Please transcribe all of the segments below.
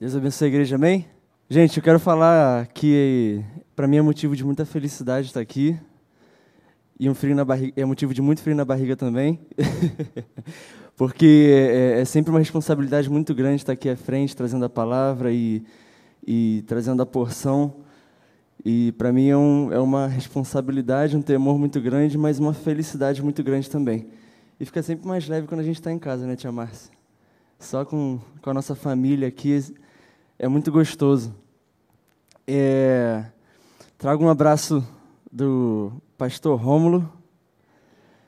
Deus abençoe a igreja, amém? Gente, eu quero falar que para mim é motivo de muita felicidade estar aqui. E um frio na barriga, é motivo de muito frio na barriga também. Porque é, é, sempre uma responsabilidade muito grande estar aqui à frente, trazendo a palavra e, e trazendo a porção. E para mim é, um, é uma responsabilidade, um temor muito grande, mas uma felicidade muito grande também. E fica sempre mais leve quando a gente está em casa, né, Tia Márcia? Só com, com a nossa família aqui é muito gostoso. É, trago um abraço do pastor Rômulo.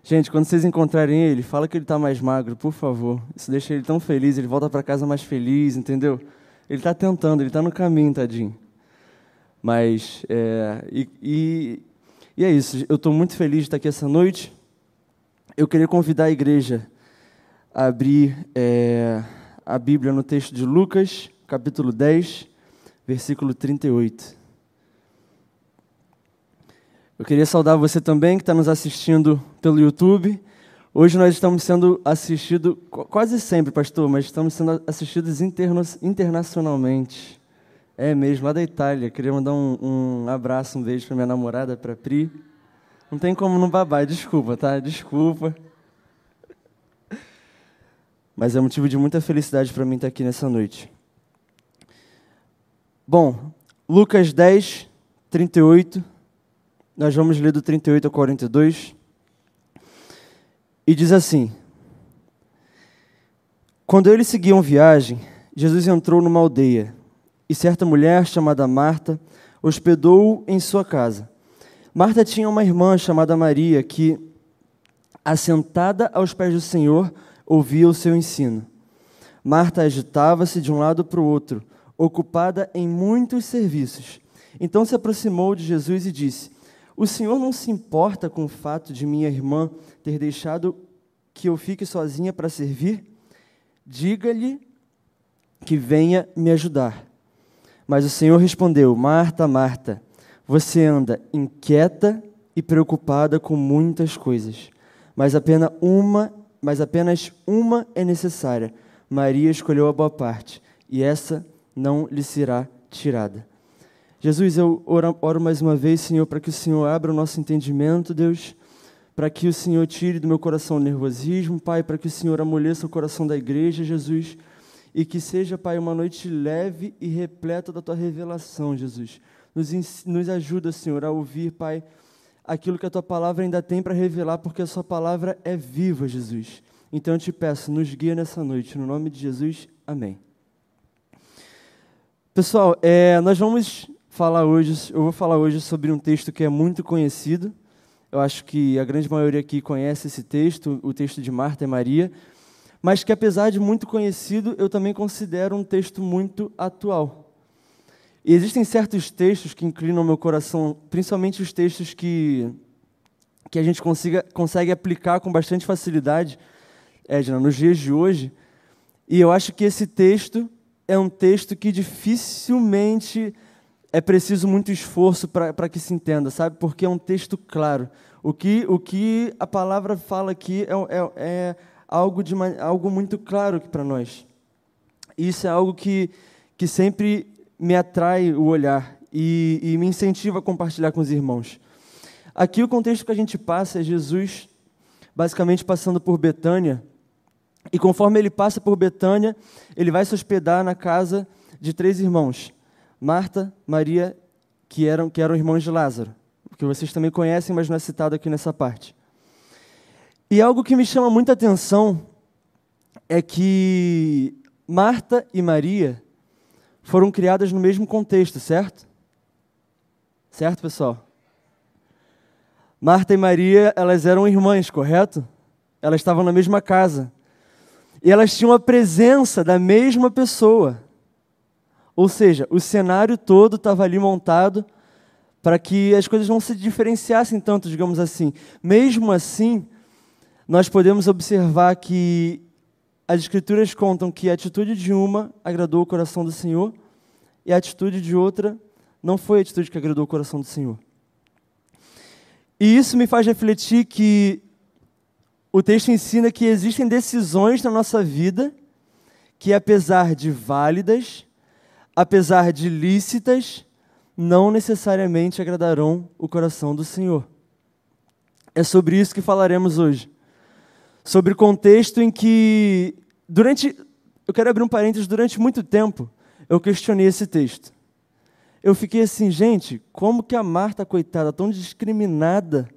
Gente, quando vocês encontrarem ele, fala que ele está mais magro, por favor. Isso deixa ele tão feliz, ele volta para casa mais feliz, entendeu? Ele está tentando, ele está no caminho, tadinho. Mas, é, e, e, e é isso. Eu estou muito feliz de estar aqui essa noite. Eu queria convidar a igreja a abrir é, a Bíblia no texto de Lucas, capítulo 10, versículo 38. Eu queria saudar você também que está nos assistindo pelo YouTube. Hoje nós estamos sendo assistidos, quase sempre, pastor, mas estamos sendo assistidos interna internacionalmente. É mesmo, lá da Itália. Queria mandar um, um abraço, um beijo para minha namorada, para Pri. Não tem como não babar, desculpa, tá? Desculpa. Mas é motivo de muita felicidade para mim estar aqui nessa noite. Bom, Lucas 10, 38 nós vamos ler do 38 ao 42. E diz assim: Quando eles seguiam viagem, Jesus entrou numa aldeia, e certa mulher chamada Marta hospedou-o em sua casa. Marta tinha uma irmã chamada Maria que, assentada aos pés do Senhor, ouvia o seu ensino. Marta agitava-se de um lado para o outro, ocupada em muitos serviços. Então se aproximou de Jesus e disse: o Senhor não se importa com o fato de minha irmã ter deixado que eu fique sozinha para servir? Diga-lhe que venha me ajudar. Mas o Senhor respondeu: Marta, Marta, você anda inquieta e preocupada com muitas coisas, mas apenas uma, mas apenas uma é necessária. Maria escolheu a boa parte, e essa não lhe será tirada. Jesus, eu oro, mais uma vez, Senhor, para que o Senhor abra o nosso entendimento, Deus, para que o Senhor tire do meu coração o nervosismo, Pai, para que o Senhor amoleça o coração da igreja, Jesus, e que seja, Pai, uma noite leve e repleta da Tua revelação, Jesus. Nos, nos ajuda, Senhor, a ouvir, Pai, aquilo que a Tua palavra ainda tem para revelar, porque a Sua palavra é viva, Jesus. Então eu te peço, nos guia nessa noite, no nome de Jesus, amém. Pessoal, é, nós vamos falar hoje, eu vou falar hoje sobre um texto que é muito conhecido. Eu acho que a grande maioria aqui conhece esse texto, o texto de Marta e Maria, mas que apesar de muito conhecido, eu também considero um texto muito atual. E existem certos textos que inclinam meu coração, principalmente os textos que que a gente consiga, consegue aplicar com bastante facilidade, Edna, nos dias de hoje. E eu acho que esse texto é um texto que dificilmente é preciso muito esforço para que se entenda, sabe? Porque é um texto claro. O que, o que a palavra fala aqui é, é, é algo, de, algo muito claro para nós. Isso é algo que, que sempre me atrai o olhar e, e me incentiva a compartilhar com os irmãos. Aqui o contexto que a gente passa é Jesus basicamente passando por Betânia. E conforme ele passa por Betânia, ele vai se hospedar na casa de três irmãos. Marta, Maria, que eram, que eram irmãos de Lázaro, que vocês também conhecem, mas não é citado aqui nessa parte. E algo que me chama muita atenção é que Marta e Maria foram criadas no mesmo contexto, certo? Certo, pessoal? Marta e Maria, elas eram irmãs, correto? Elas estavam na mesma casa. E elas tinham a presença da mesma pessoa. Ou seja, o cenário todo estava ali montado para que as coisas não se diferenciassem tanto, digamos assim. Mesmo assim, nós podemos observar que as Escrituras contam que a atitude de uma agradou o coração do Senhor e a atitude de outra não foi a atitude que agradou o coração do Senhor. E isso me faz refletir que o texto ensina que existem decisões na nossa vida que, apesar de válidas, apesar de lícitas, não necessariamente agradarão o coração do Senhor. É sobre isso que falaremos hoje. Sobre o contexto em que, durante. Eu quero abrir um parênteses, durante muito tempo, eu questionei esse texto. Eu fiquei assim, gente, como que a Marta, coitada, tão discriminada,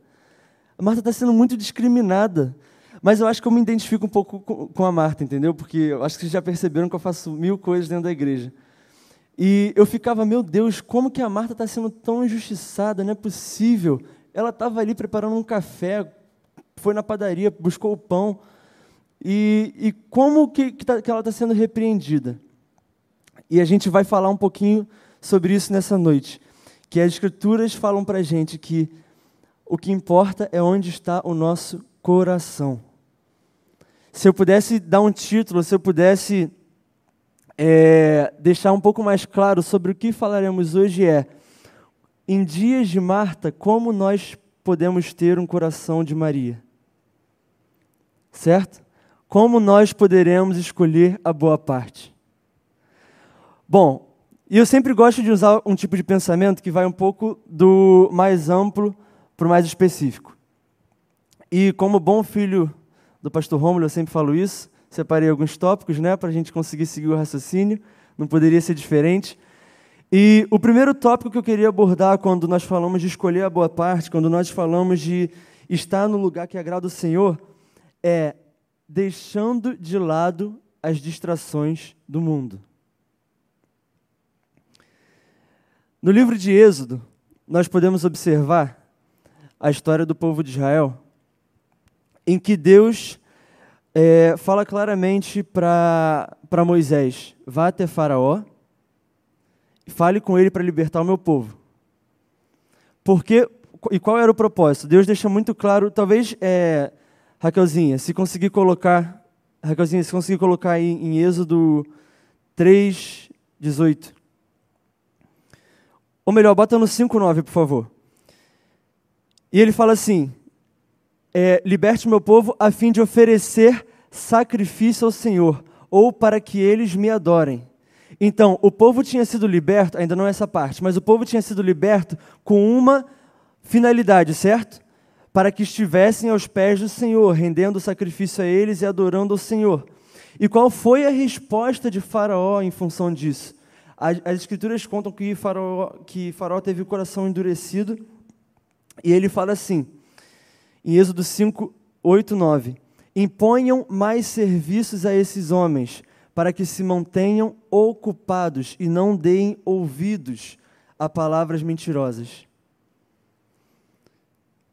a Marta está sendo muito discriminada. Mas eu acho que eu me identifico um pouco com a Marta, entendeu? Porque eu acho que vocês já perceberam que eu faço mil coisas dentro da igreja. E eu ficava, meu Deus, como que a Marta está sendo tão injustiçada? Não é possível. Ela estava ali preparando um café, foi na padaria, buscou o pão. E, e como que, que, tá, que ela está sendo repreendida? E a gente vai falar um pouquinho sobre isso nessa noite. Que as Escrituras falam para a gente que o que importa é onde está o nosso coração. Se eu pudesse dar um título, se eu pudesse é, deixar um pouco mais claro sobre o que falaremos hoje é em dias de Marta, como nós podemos ter um coração de Maria? Certo? Como nós poderemos escolher a boa parte? Bom, e eu sempre gosto de usar um tipo de pensamento que vai um pouco do mais amplo para o mais específico. E como bom filho do pastor Rômulo, eu sempre falo isso, separei alguns tópicos né, para a gente conseguir seguir o raciocínio, não poderia ser diferente. E o primeiro tópico que eu queria abordar quando nós falamos de escolher a boa parte, quando nós falamos de estar no lugar que agrada o Senhor, é deixando de lado as distrações do mundo. No livro de Êxodo, nós podemos observar a história do povo de Israel, em que Deus é, fala claramente para Moisés: vá até Faraó e fale com ele para libertar o meu povo. Porque, e qual era o propósito? Deus deixa muito claro, talvez, é, Raquelzinha, se conseguir colocar, Raquelzinha, se conseguir colocar aí em Êxodo 3, 18. Ou melhor, bota no 5,9, por favor. E ele fala assim: é, liberte o meu povo a fim de oferecer sacrifício ao Senhor, ou para que eles me adorem. Então, o povo tinha sido liberto, ainda não é essa parte, mas o povo tinha sido liberto com uma finalidade, certo? Para que estivessem aos pés do Senhor, rendendo sacrifício a eles e adorando ao Senhor. E qual foi a resposta de Faraó em função disso? As, as escrituras contam que Faraó, que Faraó teve o coração endurecido e ele fala assim, em Êxodo 5, 8, 9: Imponham mais serviços a esses homens, para que se mantenham ocupados e não deem ouvidos a palavras mentirosas.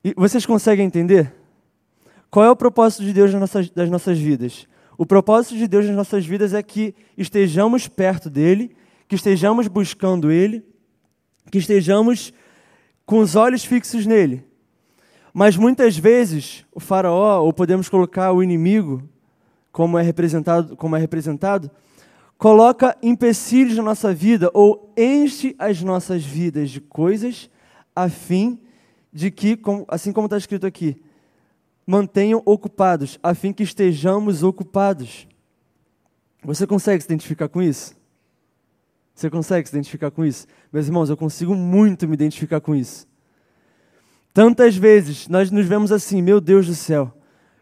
E vocês conseguem entender? Qual é o propósito de Deus nas nossas, das nossas vidas? O propósito de Deus nas nossas vidas é que estejamos perto dele que estejamos buscando Ele, que estejamos com os olhos fixos nele. Mas muitas vezes o faraó, ou podemos colocar o inimigo, como é representado, como é representado, coloca empecilhos na nossa vida ou enche as nossas vidas de coisas a fim de que, assim como está escrito aqui, mantenham ocupados, a fim que estejamos ocupados. Você consegue se identificar com isso? Você consegue se identificar com isso? Meus irmãos, eu consigo muito me identificar com isso. Tantas vezes nós nos vemos assim, meu Deus do céu,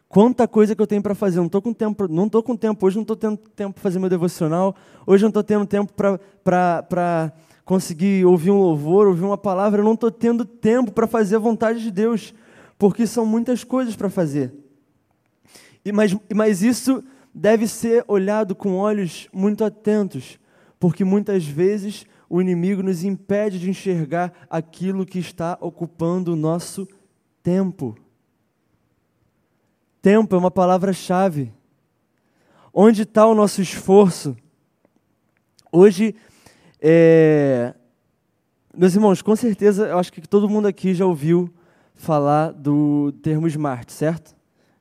quanta coisa que eu tenho para fazer. Não estou com tempo, não estou com tempo. Hoje não estou tendo tempo para fazer meu devocional. Hoje não estou tendo tempo para conseguir ouvir um louvor, ouvir uma palavra. Eu não estou tendo tempo para fazer a vontade de Deus, porque são muitas coisas para fazer. E, mas, mas isso deve ser olhado com olhos muito atentos, porque muitas vezes o inimigo nos impede de enxergar aquilo que está ocupando o nosso tempo. Tempo é uma palavra-chave. Onde está o nosso esforço? Hoje, é... meus irmãos, com certeza, eu acho que todo mundo aqui já ouviu falar do termo smart, certo?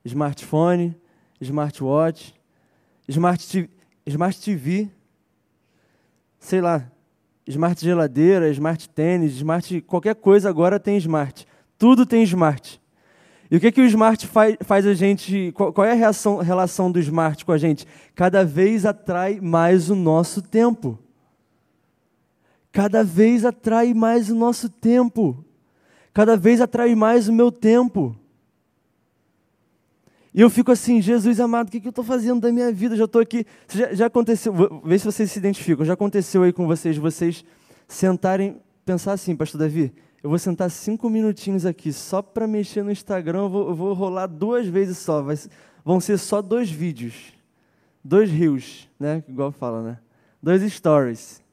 Smartphone, smartwatch, smart smart TV sei lá, smart geladeira, smart tênis, smart qualquer coisa agora tem smart. Tudo tem smart. E o que, que o smart faz, faz a gente. Qual, é a reação, relação do smart com a gente? Cada vez atrai mais o nosso tempo. cada vez atrai mais o nosso tempo, cada vez atrai mais o meu tempo. E eu fico assim, Jesus amado, o que, que eu estou fazendo da minha vida? Já estou aqui. Já, já aconteceu, vê se vocês se identificam. Já aconteceu aí com vocês, vocês sentarem, pensar assim, Pastor Davi, eu vou sentar cinco minutinhos aqui só para mexer no Instagram, eu vou, eu vou, rolar duas vezes só. Vai, vão ser só dois vídeos, dois rios, né? Igual fala, né? Dois stories.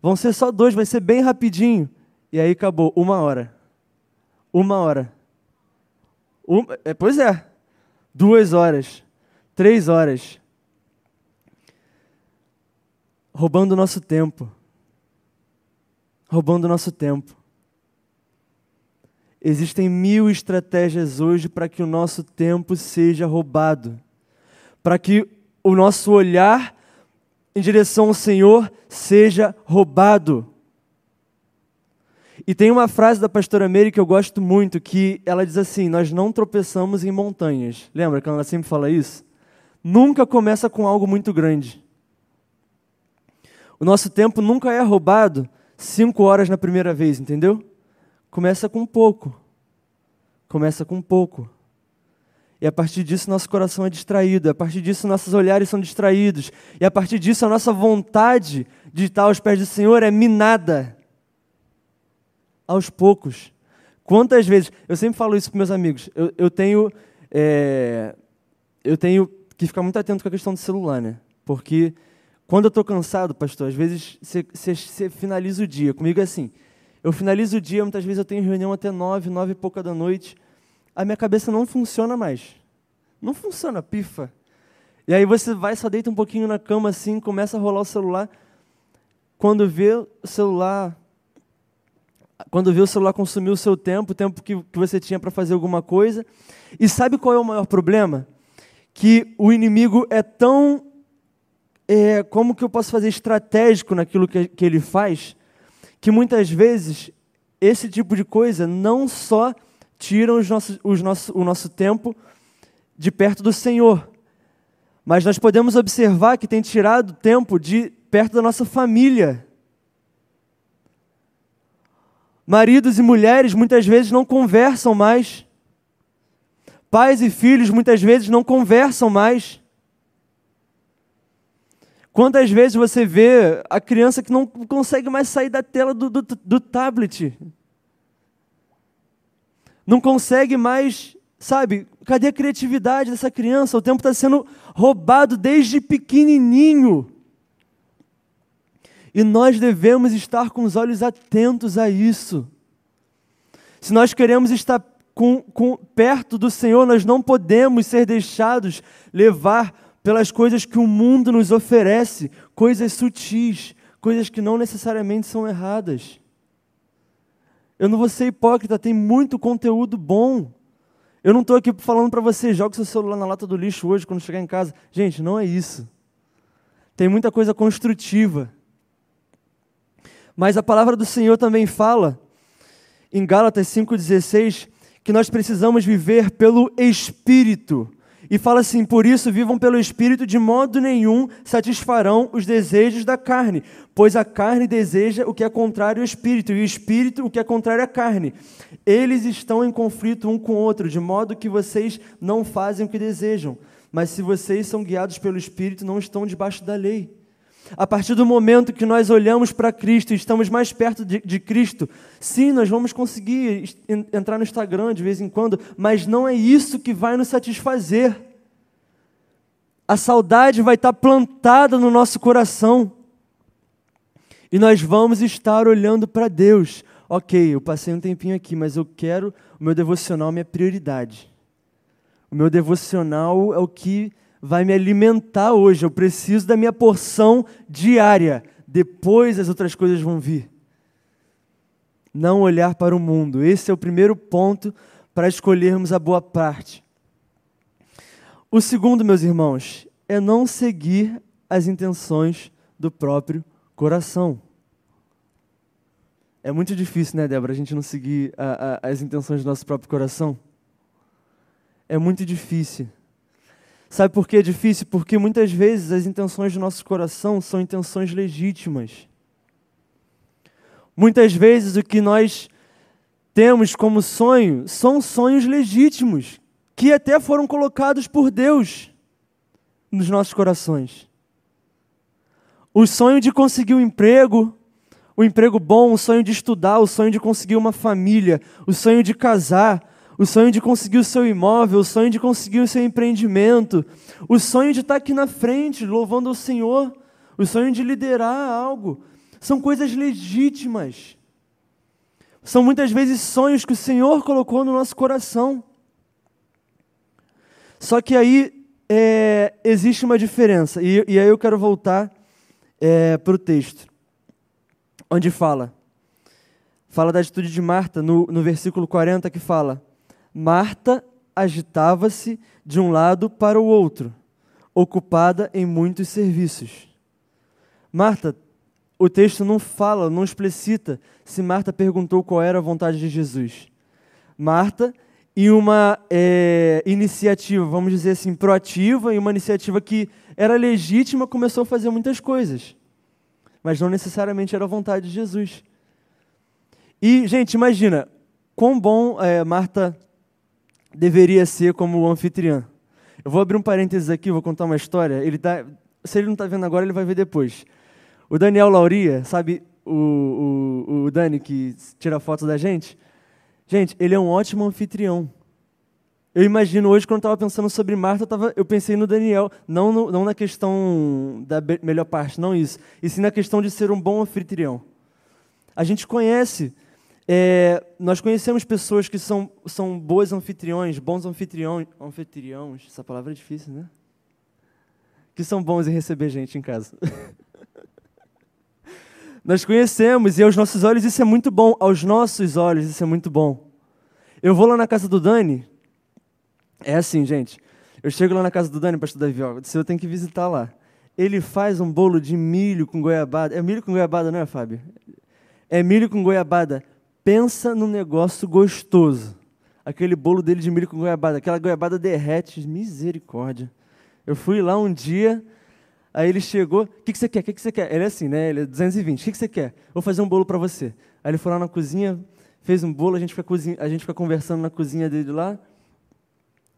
Vão ser só dois, vai ser bem rapidinho. E aí acabou, uma hora. Uma hora. Um, é, pois é duas horas, três horas, roubando o nosso tempo. Roubando o nosso tempo. Existem mil estratégias hoje para que o nosso tempo seja roubado, para que o nosso olhar em direção ao Senhor seja roubado. E tem uma frase da pastora Mary que eu gosto muito, que ela diz assim: Nós não tropeçamos em montanhas. Lembra que ela sempre fala isso? Nunca começa com algo muito grande. O nosso tempo nunca é roubado cinco horas na primeira vez, entendeu? Começa com pouco. Começa com pouco. E a partir disso, nosso coração é distraído. A partir disso, nossos olhares são distraídos. E a partir disso, a nossa vontade de estar aos pés do Senhor é minada aos poucos. Quantas vezes, eu sempre falo isso para meus amigos, eu, eu tenho, é, eu tenho que ficar muito atento com a questão do celular, né? Porque quando eu estou cansado, pastor, às vezes você finaliza o dia. Comigo é assim, eu finalizo o dia, muitas vezes eu tenho reunião até nove, nove e pouca da noite, a minha cabeça não funciona mais. Não funciona, pifa. E aí você vai, só deita um pouquinho na cama assim, começa a rolar o celular. Quando vê o celular quando vê o celular consumir o seu tempo, o tempo que, que você tinha para fazer alguma coisa. E sabe qual é o maior problema? Que o inimigo é tão. É, como que eu posso fazer estratégico naquilo que, que ele faz, que muitas vezes esse tipo de coisa não só tira os nossos, os nosso, o nosso tempo de perto do Senhor, mas nós podemos observar que tem tirado tempo de perto da nossa família. Maridos e mulheres muitas vezes não conversam mais. Pais e filhos muitas vezes não conversam mais. Quantas vezes você vê a criança que não consegue mais sair da tela do, do, do tablet? Não consegue mais, sabe? Cadê a criatividade dessa criança? O tempo está sendo roubado desde pequenininho. E nós devemos estar com os olhos atentos a isso. Se nós queremos estar com, com, perto do Senhor, nós não podemos ser deixados levar pelas coisas que o mundo nos oferece, coisas sutis, coisas que não necessariamente são erradas. Eu não vou ser hipócrita, tem muito conteúdo bom. Eu não estou aqui falando para você, jogue seu celular na lata do lixo hoje quando chegar em casa. Gente, não é isso. Tem muita coisa construtiva. Mas a palavra do Senhor também fala, em Gálatas 5,16, que nós precisamos viver pelo Espírito. E fala assim: por isso vivam pelo Espírito, de modo nenhum satisfarão os desejos da carne, pois a carne deseja o que é contrário ao Espírito, e o Espírito o que é contrário à carne. Eles estão em conflito um com o outro, de modo que vocês não fazem o que desejam. Mas se vocês são guiados pelo Espírito, não estão debaixo da lei. A partir do momento que nós olhamos para Cristo e estamos mais perto de, de, Cristo, sim, nós vamos conseguir entrar no Instagram de vez em quando, mas não é isso que vai nos satisfazer. A saudade vai estar plantada no nosso coração e nós vamos estar olhando para Deus. Ok, eu passei um tempinho aqui, mas eu quero o meu devocional, minha prioridade. O meu devocional é o que vai me alimentar hoje. Eu preciso da minha porção diária. Depois as outras coisas vão vir. Não olhar para o mundo. Esse é o primeiro ponto para escolhermos a boa parte. O segundo, meus irmãos, é não seguir as intenções do próprio coração. É muito difícil, né, Débora, a gente não seguir a, a, as intenções do nosso próprio coração? É muito difícil. Sabe por que é difícil? Porque muitas vezes as intenções do nosso coração são intenções legítimas. Muitas vezes o que nós temos como sonho são sonhos legítimos, que até foram colocados por Deus nos nossos corações. O sonho de conseguir um emprego, o um emprego bom, o sonho de estudar, o sonho de conseguir uma família, o sonho de casar, o sonho de conseguir o seu imóvel, o sonho de conseguir o seu empreendimento, o sonho de estar aqui na frente louvando o Senhor, o sonho de liderar algo. São coisas legítimas. São muitas vezes sonhos que o Senhor colocou no nosso coração. Só que aí é, existe uma diferença, e, e, aí eu quero voltar é, para o texto, onde fala, fala da atitude de Marta, no, no versículo 40, que fala: Marta agitava-se de um lado para o outro, ocupada em muitos serviços. Marta o texto não fala, não explicita se Marta perguntou qual era a vontade de Jesus. Marta, e uma é, iniciativa, vamos dizer assim, proativa, e uma iniciativa que era legítima, começou a fazer muitas coisas. Mas não necessariamente era a vontade de Jesus. E, gente, imagina, quão bom é, Marta deveria ser como anfitriã. Eu vou abrir um parênteses aqui, vou contar uma história. Ele tá, se ele não está vendo agora, ele vai ver depois. O Daniel Lauria, sabe o, o, o Dani que tira fotos da gente? Gente, ele é um ótimo anfitrião. Eu imagino hoje, quando eu estava pensando sobre Marta, eu, tava, eu pensei no Daniel, não, no, não na questão da melhor parte, não isso, e sim na questão de ser um bom anfitrião. A gente conhece, é, nós conhecemos pessoas que são, são boas anfitriões, bons anfitriões, anfitriões, essa palavra é difícil, né? Que são bons em receber gente em casa. Nós conhecemos e aos nossos olhos isso é muito bom. Aos nossos olhos isso é muito bom. Eu vou lá na casa do Dani. É assim, gente. Eu chego lá na casa do Dani, pastor Davi, ó, você tem que visitar lá. Ele faz um bolo de milho com goiabada. É milho com goiabada, não é, Fábio? É milho com goiabada. Pensa num negócio gostoso. Aquele bolo dele de milho com goiabada. Aquela goiabada derrete. Misericórdia. Eu fui lá um dia, Aí ele chegou, o que, que você quer? O que, que você quer? Ele é assim, né? Ele é 220. O que, que você quer? Vou fazer um bolo para você. Aí ele foi lá na cozinha, fez um bolo, a gente fica, a gente fica conversando na cozinha dele lá.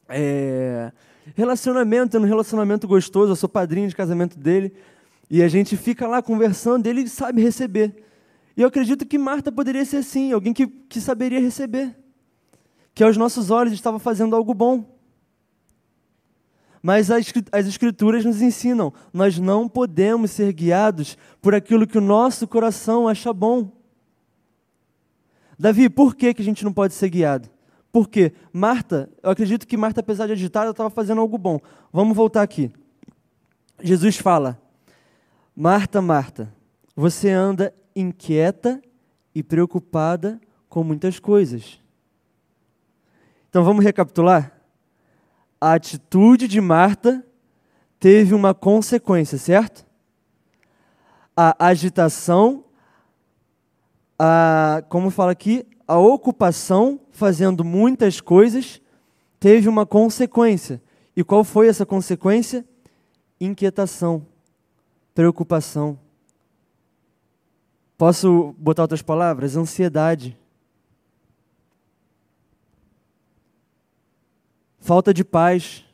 É... Relacionamento, é um relacionamento gostoso, eu sou padrinho de casamento dele. E a gente fica lá conversando, ele sabe receber. E eu acredito que Marta poderia ser assim, alguém que, que saberia receber. Que aos nossos olhos estava fazendo algo bom. Mas as Escrituras nos ensinam: nós não podemos ser guiados por aquilo que o nosso coração acha bom. Davi, por que, que a gente não pode ser guiado? Porque Marta, eu acredito que Marta, apesar de agitada, estava fazendo algo bom. Vamos voltar aqui. Jesus fala: Marta, Marta, você anda inquieta e preocupada com muitas coisas. Então vamos recapitular? a atitude de Marta teve uma consequência, certo? A agitação, a, como fala aqui, a ocupação, fazendo muitas coisas, teve uma consequência. E qual foi essa consequência? Inquietação, preocupação. Posso botar outras palavras? Ansiedade. falta de paz.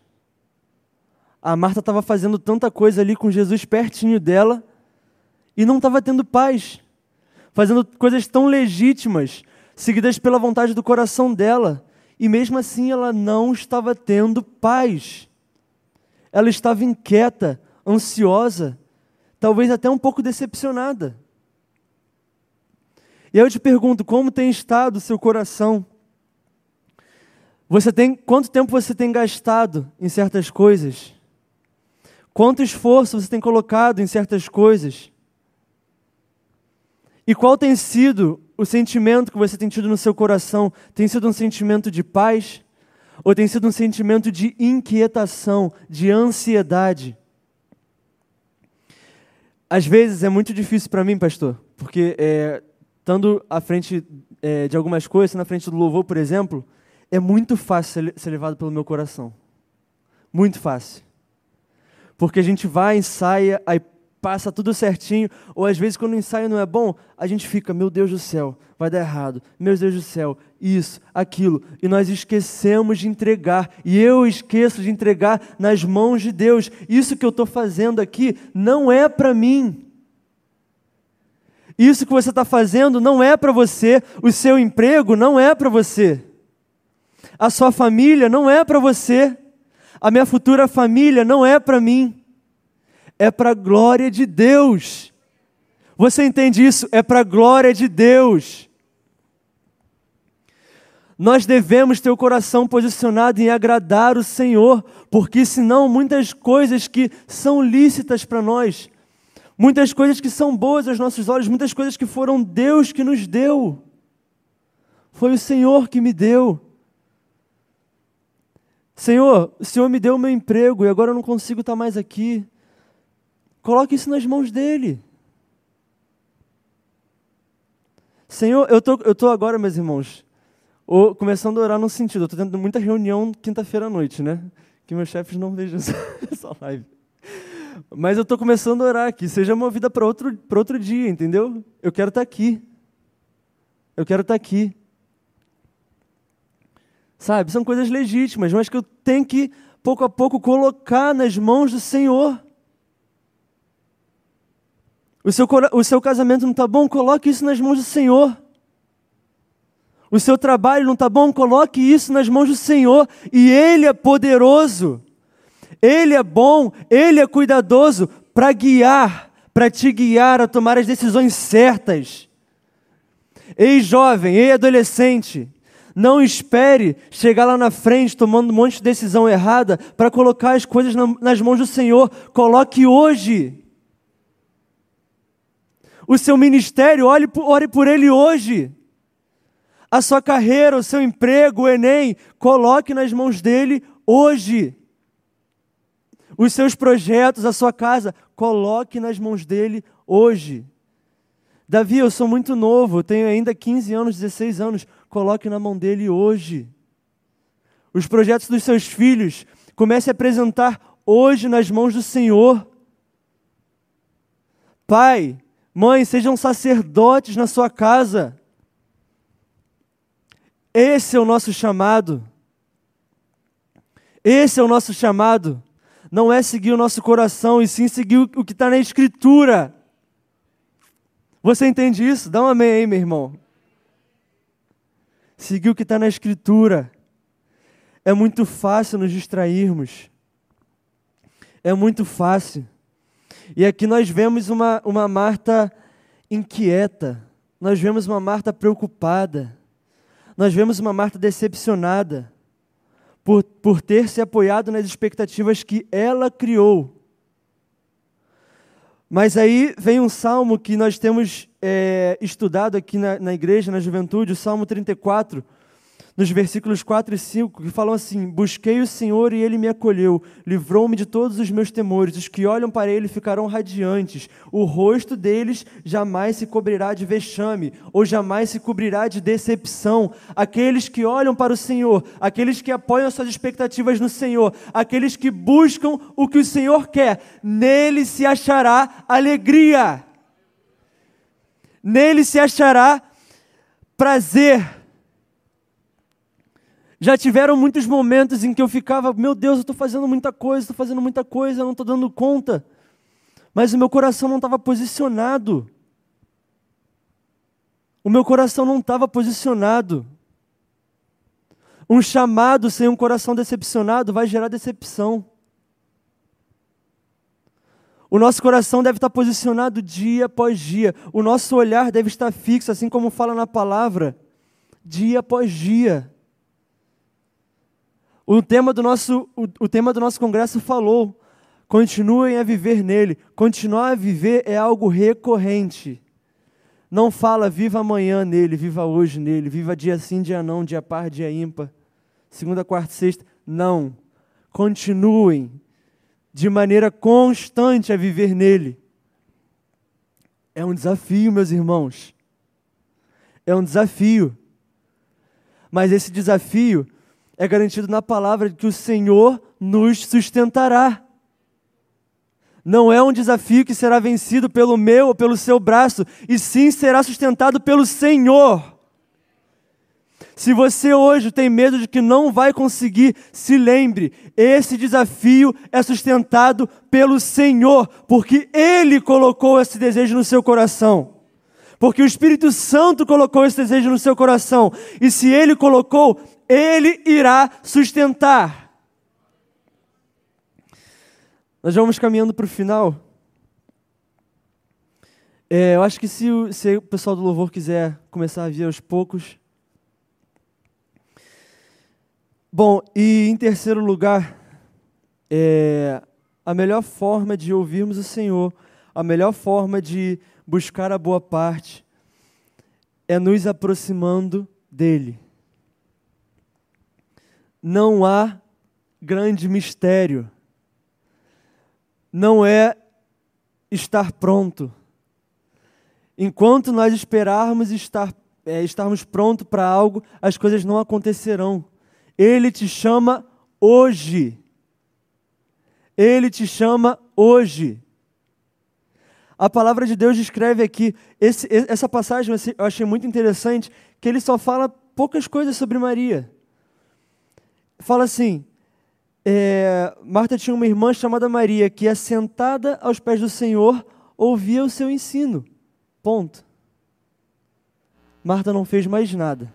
A Marta estava fazendo tanta coisa ali com Jesus pertinho dela e não estava tendo paz, fazendo coisas tão legítimas, seguidas pela vontade do coração dela, e mesmo assim ela não estava tendo paz. Ela estava inquieta, ansiosa, talvez até um pouco decepcionada. E eu te pergunto, como tem estado o seu coração? Você tem quanto tempo você tem gastado em certas coisas? Quanto esforço você tem colocado em certas coisas? E qual tem sido o sentimento que você tem tido no seu coração? Tem sido um sentimento de paz? Ou tem sido um sentimento de inquietação, de ansiedade? Às vezes é muito difícil para mim, pastor, porque é, estando à frente é, de algumas coisas, na frente do louvor, por exemplo, é muito fácil ser levado pelo meu coração. Muito fácil. Porque a gente vai, ensaia, aí passa tudo certinho, ou às vezes quando o ensaio não é bom, a gente fica, meu Deus do céu, vai dar errado, meu Deus do céu, isso, aquilo, e nós esquecemos de entregar, e eu esqueço de entregar nas mãos de Deus. Isso que eu estou fazendo aqui não é para mim. Isso que você está fazendo não é para você, o seu emprego não é para você, a sua família não é para você, a minha futura família não é para mim é para a glória de Deus. Você entende isso? É para a glória de Deus. Nós devemos ter o coração posicionado em agradar o Senhor, porque senão muitas coisas que são lícitas para nós, muitas coisas que são boas aos nossos olhos, muitas coisas que foram Deus que nos deu, foi o Senhor que me deu. Senhor, o Senhor me deu o meu emprego e agora eu não consigo estar mais aqui. Coloque isso nas mãos dele. Senhor, eu tô, estou tô agora, meus irmãos, ou, começando a orar no sentido, eu estou tendo muita reunião quinta-feira à noite, né? Que meus chefes não vejam essa live. Mas eu estou começando a orar aqui, seja movida para outro, outro dia, entendeu? Eu quero estar tá aqui. Eu quero estar tá aqui. Sabe, são coisas legítimas, mas que eu tenho que, pouco a pouco, colocar nas mãos do Senhor. O seu, o seu casamento não está bom? Coloque isso nas mãos do Senhor. O seu trabalho não está bom? Coloque isso nas mãos do Senhor. E Ele é poderoso. Ele é bom. Ele é cuidadoso para guiar, para te guiar a tomar as decisões certas. Ei, jovem, ei, adolescente. Não espere chegar lá na frente tomando um monte de decisão errada para colocar as coisas nas mãos do Senhor. Coloque hoje o seu ministério, ore por, ore por ele hoje. A sua carreira, o seu emprego, o Enem, coloque nas mãos dele hoje. Os seus projetos, a sua casa, coloque nas mãos dele hoje. Davi, eu sou muito novo, tenho ainda 15 anos, 16 anos, coloque na mão dele hoje. Os projetos dos seus filhos, comece a apresentar hoje nas mãos do Senhor. Pai, Mãe, sejam sacerdotes na sua casa. Esse é o nosso chamado. Esse é o nosso chamado. Não é seguir o nosso coração, e sim seguir o que está na Escritura. Você entende isso? Dá um amém aí, meu irmão. Seguir o que está na Escritura. É muito fácil nos distrairmos. É muito fácil. E aqui nós vemos uma, uma Marta inquieta, nós vemos uma Marta preocupada, nós vemos uma Marta decepcionada por, por ter se apoiado nas expectativas que ela criou. Mas aí vem um salmo que nós temos é, estudado aqui na, na igreja, na juventude, o Salmo 34, nos versículos 4 e 5, que falam assim: Busquei o Senhor e ele me acolheu, livrou-me de todos os meus temores. Os que olham para ele ficarão radiantes, o rosto deles jamais se cobrirá de vexame, ou jamais se cobrirá de decepção. Aqueles que olham para o Senhor, aqueles que apoiam suas expectativas no Senhor, aqueles que buscam o que o Senhor quer, nele se achará alegria, nele se achará prazer já tiveram muitos momentos em que eu ficava, meu Deus, eu estou fazendo muita coisa, estou fazendo muita coisa, eu não estou dando conta. Mas o meu coração não estava posicionado. O meu coração não estava posicionado. Um chamado sem um coração decepcionado vai gerar decepção. O nosso coração deve estar posicionado dia após dia. O nosso olhar deve estar fixo, assim como fala na palavra, dia após dia. O tema do nosso, o, o tema do nosso congresso falou: continuem a viver nele. Continuar a viver é algo recorrente. Não fala viva amanhã nele, viva hoje nele, viva dia sim, dia não, dia par, dia ímpar, segunda, quarta, sexta. Não. Continuem de maneira constante a viver nele. É um desafio, meus irmãos. É um desafio. Mas esse desafio é garantido na palavra que o Senhor nos sustentará. não é um desafio que será vencido pelo meu ou pelo seu braço, e sim será sustentado pelo Senhor. Se você hoje tem medo de que não vai conseguir, se lembre, esse desafio é sustentado pelo Senhor, porque Ele colocou esse desejo no seu coração. Porque o Espírito Santo colocou esse desejo no seu coração. E se Ele colocou, Ele irá sustentar. Nós vamos caminhando para o final. É, eu acho que se o, se o pessoal do louvor quiser começar a vir aos poucos. Bom, e em terceiro lugar, é, a melhor forma de ouvirmos o Senhor, a melhor forma de buscar a boa parte, é nos aproximando dEle. Não há grande mistério, não é estar pronto. Enquanto nós esperarmos estar, é, estarmos prontos para algo, as coisas não acontecerão. Ele te chama hoje. Ele te chama hoje. A palavra de Deus descreve aqui, esse, essa passagem eu achei muito interessante, que ele só fala poucas coisas sobre Maria. Fala assim: é, Marta tinha uma irmã chamada Maria, que, assentada aos pés do Senhor, ouvia o seu ensino. Ponto. Marta não fez mais nada.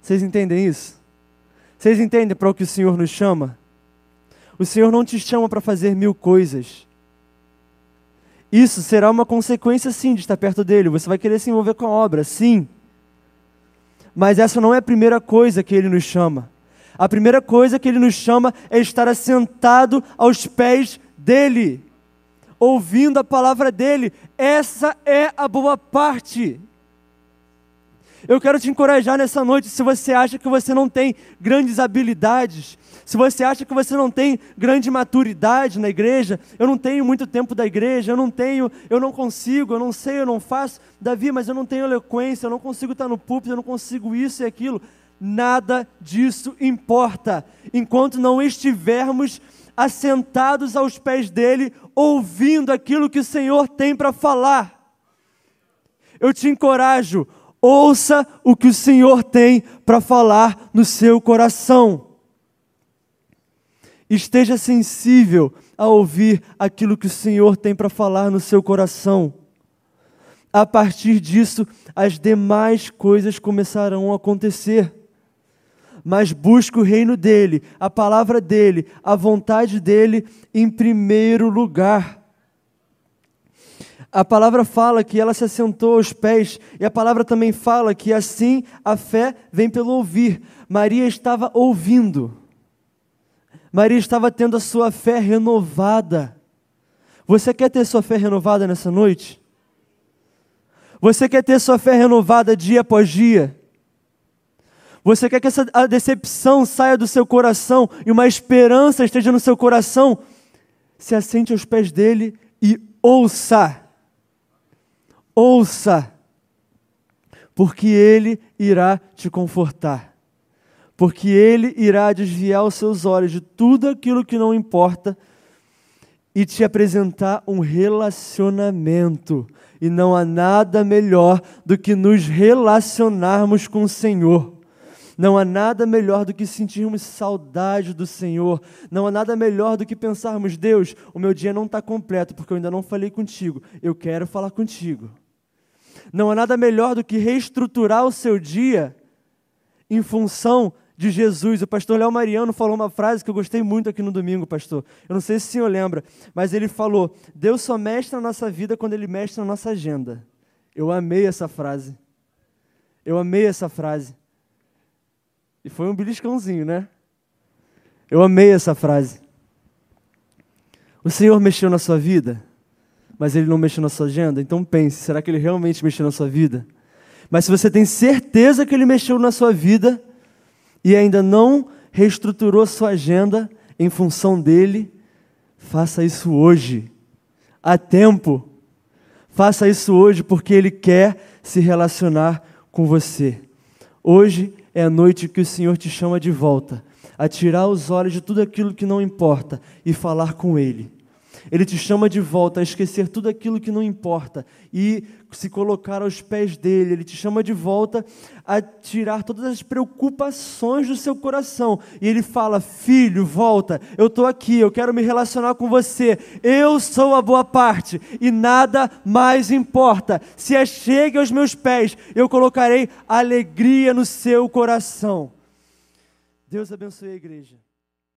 Vocês entendem isso? Vocês entendem para o que o Senhor nos chama? O Senhor não te chama para fazer mil coisas. Isso será uma consequência, sim, de estar perto dele. Você vai querer se envolver com a obra, sim. Mas essa não é a primeira coisa que ele nos chama. A primeira coisa que ele nos chama é estar assentado aos pés dele, ouvindo a palavra dele. Essa é a boa parte. Eu quero te encorajar nessa noite, se você acha que você não tem grandes habilidades, se você acha que você não tem grande maturidade na igreja, eu não tenho muito tempo da igreja, eu não tenho, eu não consigo, eu não sei, eu não faço, Davi, mas eu não tenho eloquência, eu não consigo estar no púlpito, eu não consigo isso e aquilo. Nada disso importa, enquanto não estivermos assentados aos pés dele, ouvindo aquilo que o Senhor tem para falar. Eu te encorajo, Ouça o que o Senhor tem para falar no seu coração. Esteja sensível a ouvir aquilo que o Senhor tem para falar no seu coração. A partir disso, as demais coisas começarão a acontecer. Mas busque o reino dele, a palavra dele, a vontade dele em primeiro lugar a palavra fala que ela se assentou aos pés, e a palavra também fala que assim a fé vem pelo ouvir. Maria estava ouvindo, Maria estava tendo a sua fé renovada. Você quer ter sua fé renovada nessa noite? Você quer ter sua fé renovada dia após dia? Você quer que essa a decepção saia do seu coração e uma esperança esteja no seu coração? Se assente aos pés dele e ouça ouça, porque Ele irá te confortar, porque Ele irá desviar os seus olhos de tudo aquilo que não importa e te apresentar um relacionamento. E não há nada melhor do que nos relacionarmos com o Senhor. Não há nada melhor do que sentirmos saudade do Senhor. Não há nada melhor do que pensarmos: Deus, o meu dia não está completo porque eu ainda não falei contigo. Eu quero falar contigo. Não há nada melhor do que reestruturar o seu dia em função de Jesus. O pastor Léo Mariano falou uma frase que eu gostei muito aqui no domingo, pastor. Eu não sei se o senhor lembra, mas ele falou: Deus só mexe na nossa vida quando ele mexe na nossa agenda. Eu amei essa frase. Eu amei essa frase. E foi um beliscãozinho, né? Eu amei essa frase. O Senhor mexeu na sua vida? mas ele não mexeu na sua agenda, então pense: será que ele realmente mexeu na sua vida? Mas se você tem certeza que ele mexeu na sua vida e ainda não reestruturou sua agenda em função dele, faça isso hoje. Há tempo. Faça isso hoje porque ele quer se relacionar com você. Hoje é a noite que o Senhor te chama de volta. a tirar os olhos de tudo aquilo que não importa e falar com Ele. Ele te chama de volta a esquecer tudo aquilo que não importa e se colocar aos pés dele. Ele te chama de volta a tirar todas as preocupações do seu coração. E ele fala: Filho, volta, eu estou aqui, eu quero me relacionar com você. Eu sou a boa parte e nada mais importa. Se chegue aos meus pés, eu colocarei alegria no seu coração. Deus abençoe a igreja.